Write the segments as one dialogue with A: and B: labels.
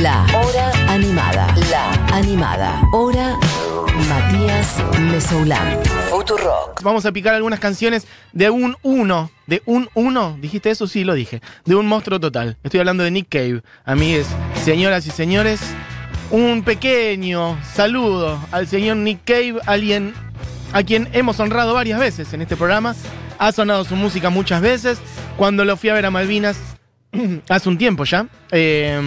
A: La Hora Animada. La Animada. Hora Matías Mesoulán. Futurock.
B: Vamos a picar algunas canciones de un uno. De un uno. ¿Dijiste eso? Sí, lo dije. De un monstruo total. Estoy hablando de Nick Cave. Amigues, señoras y señores. Un pequeño saludo al señor Nick Cave, alguien a quien hemos honrado varias veces en este programa. Ha sonado su música muchas veces. Cuando lo fui a ver a Malvinas, hace un tiempo ya. eh,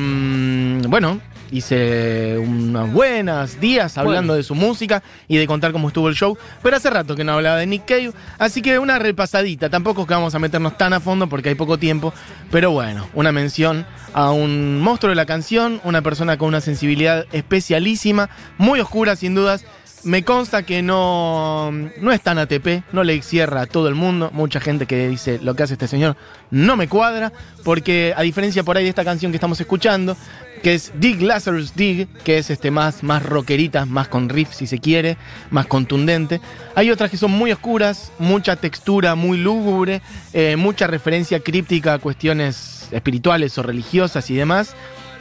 B: bueno, hice unos buenos días hablando de su música y de contar cómo estuvo el show. Pero hace rato que no hablaba de Nick Cave. Así que una repasadita. Tampoco es que vamos a meternos tan a fondo porque hay poco tiempo. Pero bueno, una mención a un monstruo de la canción, una persona con una sensibilidad especialísima, muy oscura sin dudas. Me consta que no, no es tan ATP, no le cierra a todo el mundo. Mucha gente que dice lo que hace este señor no me cuadra, porque a diferencia por ahí de esta canción que estamos escuchando, que es Dig Lazarus Dig, que es este más, más rockerita, más con riff si se quiere, más contundente. Hay otras que son muy oscuras, mucha textura muy lúgubre, eh, mucha referencia críptica a cuestiones espirituales o religiosas y demás.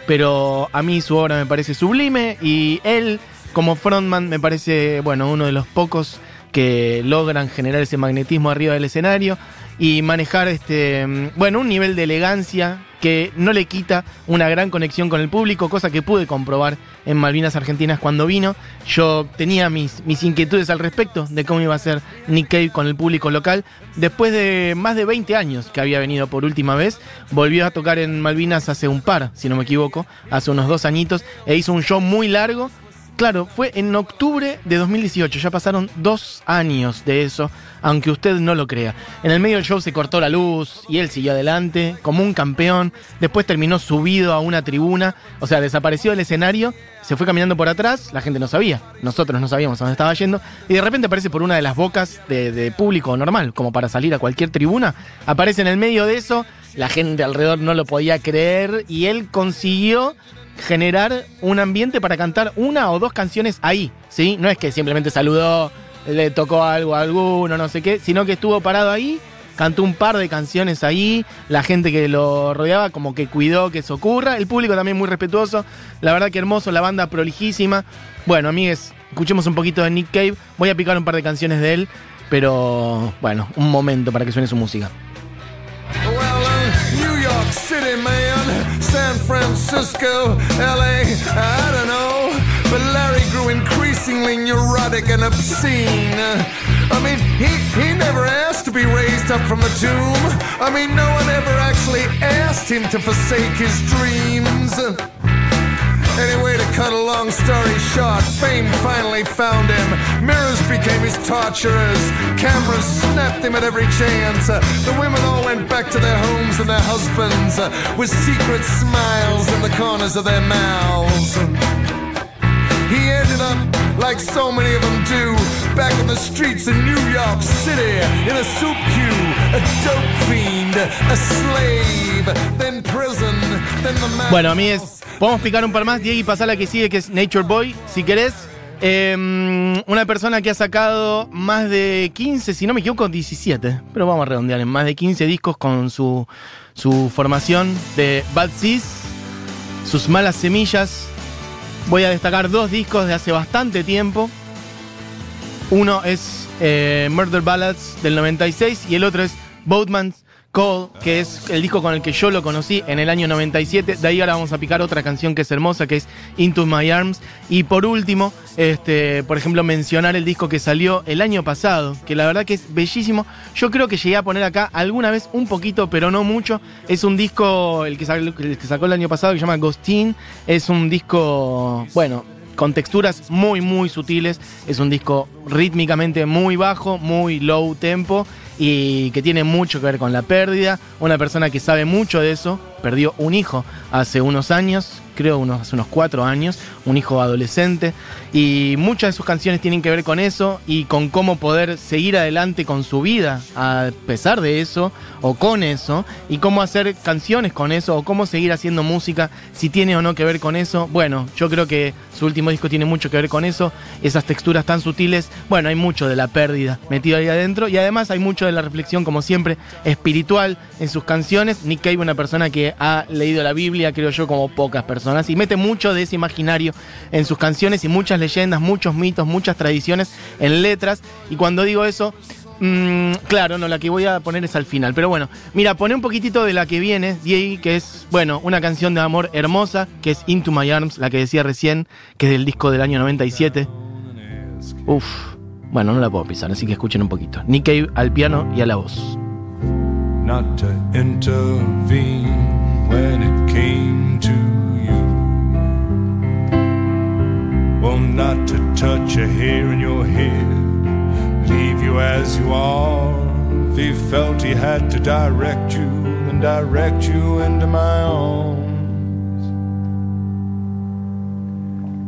B: Pero a mí su obra me parece sublime y él como frontman me parece, bueno, uno de los pocos que logran generar ese magnetismo arriba del escenario y manejar este, bueno, un nivel de elegancia que no le quita una gran conexión con el público, cosa que pude comprobar en Malvinas Argentinas cuando vino. Yo tenía mis, mis inquietudes al respecto de cómo iba a ser Nick Cave con el público local. Después de más de 20 años que había venido por última vez, volvió a tocar en Malvinas hace un par, si no me equivoco, hace unos dos añitos, e hizo un show muy largo Claro, fue en octubre de 2018, ya pasaron dos años de eso, aunque usted no lo crea. En el medio del show se cortó la luz y él siguió adelante como un campeón, después terminó subido a una tribuna, o sea, desapareció del escenario, se fue caminando por atrás, la gente no sabía, nosotros no sabíamos a dónde estaba yendo, y de repente aparece por una de las bocas de, de público normal, como para salir a cualquier tribuna, aparece en el medio de eso, la gente alrededor no lo podía creer y él consiguió generar un ambiente para cantar una o dos canciones ahí, ¿sí? No es que simplemente saludó, le tocó algo a alguno, no sé qué, sino que estuvo parado ahí, cantó un par de canciones ahí, la gente que lo rodeaba como que cuidó que eso ocurra, el público también muy respetuoso, la verdad que hermoso, la banda prolijísima. Bueno, amigues, escuchemos un poquito de Nick Cave, voy a picar un par de canciones de él, pero bueno, un momento para que suene su música.
C: San Francisco, LA, I don't know. But Larry grew increasingly neurotic and obscene. I mean, he, he never asked to be raised up from the tomb. I mean, no one ever actually asked him to forsake his dreams. Cut a long story short, fame finally found him. Mirrors became his torturers. Cameras snapped him at every chance. The women all went back to their homes and their husbands with secret smiles in the corners of their mouths. He ended up like so many of them do, the streets in New York City, in a soup queue, a dope fiend, a slave, then prison, then the man.
B: Bueno, amigues, podemos picar un par más. Diego, y pasar la que sigue, que es Nature Boy, si querés. Eh, una persona que ha sacado más de 15, si no me equivoco, 17. Pero vamos a redondear en más de 15 discos con su, su formación de Bad Seas, sus malas semillas. Voy a destacar dos discos de hace bastante tiempo. Uno es eh, Murder Ballads del 96 y el otro es Boatman's Call, que es el disco con el que yo lo conocí en el año 97. De ahí ahora vamos a picar otra canción que es hermosa, que es Into My Arms. Y por último, este, por ejemplo, mencionar el disco que salió el año pasado, que la verdad que es bellísimo. Yo creo que llegué a poner acá alguna vez un poquito, pero no mucho. Es un disco, el que sacó el, que sacó el año pasado, que se llama Ghostin. Es un disco, bueno, con texturas muy, muy sutiles. Es un disco rítmicamente muy bajo, muy low tempo y que tiene mucho que ver con la pérdida. Una persona que sabe mucho de eso, perdió un hijo hace unos años, creo unos, hace unos cuatro años, un hijo adolescente. Y muchas de sus canciones tienen que ver con eso y con cómo poder seguir adelante con su vida a pesar de eso o con eso. Y cómo hacer canciones con eso o cómo seguir haciendo música si tiene o no que ver con eso. Bueno, yo creo que su último disco tiene mucho que ver con eso. Esas texturas tan sutiles. Bueno, hay mucho de la pérdida metido ahí adentro y además hay mucho de la reflexión, como siempre, espiritual en sus canciones. Nick Cave, una persona que que ha leído la Biblia, creo yo, como pocas personas, y mete mucho de ese imaginario en sus canciones y muchas leyendas, muchos mitos, muchas tradiciones en letras. Y cuando digo eso, mm, claro, no, la que voy a poner es al final. Pero bueno, mira, pone un poquitito de la que viene, Diego, que es, bueno, una canción de amor hermosa, que es Into My Arms, la que decía recién, que es del disco del año 97. Uf, bueno, no la puedo pisar, así que escuchen un poquito. Nick Cave al piano y a la voz.
C: not to intervene a hair in your head, leave you as you are. If he felt he had to direct you, then direct you into my arms.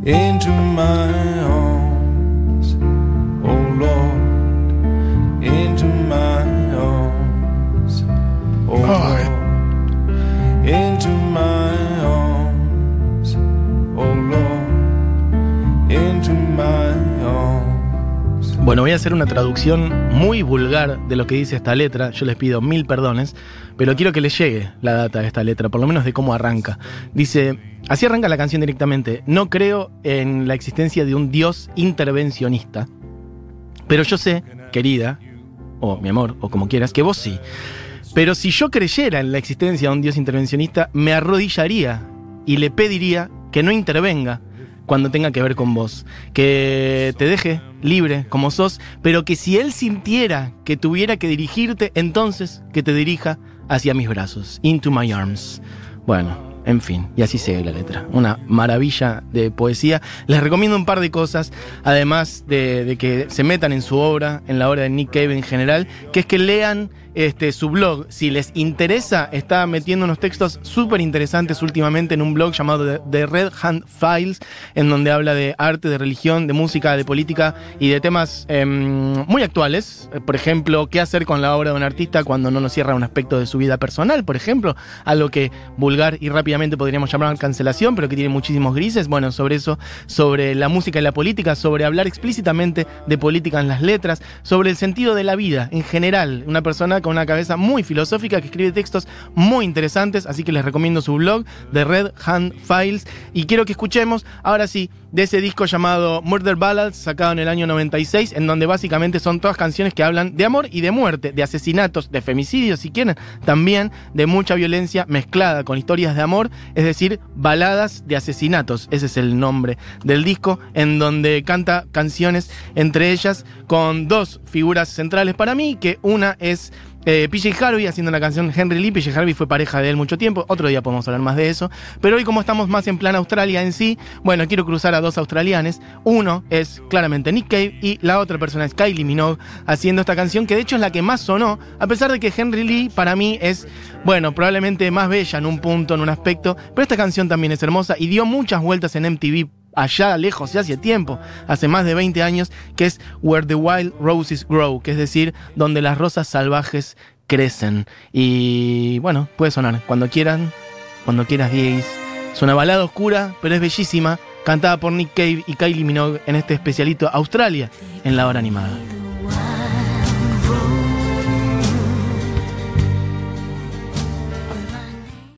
C: Into my arms,
B: voy a hacer una traducción muy vulgar de lo que dice esta letra. Yo les pido mil perdones, pero quiero que les llegue la data de esta letra, por lo menos de cómo arranca. Dice, así arranca la canción directamente. No creo en la existencia de un Dios intervencionista, pero yo sé, querida, o mi amor, o como quieras, que vos sí. Pero si yo creyera en la existencia de un Dios intervencionista, me arrodillaría y le pediría que no intervenga cuando tenga que ver con vos. Que te deje libre como sos, pero que si Él sintiera que tuviera que dirigirte, entonces que te dirija hacia mis brazos, into my arms. Bueno, en fin, y así sigue la letra. Una maravilla de poesía. Les recomiendo un par de cosas, además de, que se metan en su obra, en la obra de Nick Cave en general, que es que lean este, su blog. Si les interesa, está metiendo unos textos súper interesantes últimamente en un blog llamado The- Red Hand Files, en donde habla de arte, de religión, de música, de política y de temas em, muy actuales. Eh, Por ejemplo, qué hacer con la obra de un artista cuando no nos cierra un aspecto de su vida personal, por ejemplo, algo que vulgar y rápidamente podríamos llamar cancelación, pero que tiene muchísimos grises. Bueno, sobre eso, sobre la música y la política, sobre hablar explícitamente de política en las letras, sobre el sentido de la vida en general. Una persona con una cabeza muy filosófica que escribe textos muy interesantes, así que les recomiendo su blog, The Red Hand Files. Y quiero que escuchemos, ahora sí, de ese disco llamado Murder Ballads, sacado en el año 96, en donde básicamente son todas canciones que hablan de amor y de muerte, de asesinatos, de femicidios, si quieren, también de mucha violencia mezclada con historias de amor, es decir, baladas de asesinatos, ese es el nombre del disco, en donde canta canciones, entre ellas con dos figuras centrales para mí, que una es eh, PJ Harvey haciendo la canción Henry Lee. PJ Harvey fue pareja de él mucho tiempo. Otro día podemos hablar más de eso. Pero hoy, como estamos más en plan Australia en sí, bueno, quiero cruzar a dos australianes. Uno es claramente Nick Cave y la otra persona es Kylie Minogue haciendo esta canción, que de hecho es la que más sonó, a pesar de que Henry Lee para mí es, bueno, probablemente más bella en un punto, en un aspecto. Pero esta canción también es hermosa y dio muchas vueltas en MTV allá lejos, ya hace tiempo, hace más de 20 años, que es Where the Wild Roses Grow, que es decir, donde las rosas salvajes crecen. Y bueno, puede sonar cuando quieran, cuando quieras, Dieguis. Es una balada oscura, pero es bellísima, cantada por Nick Cave y Kylie Minogue en este especialito Australia en la hora animada.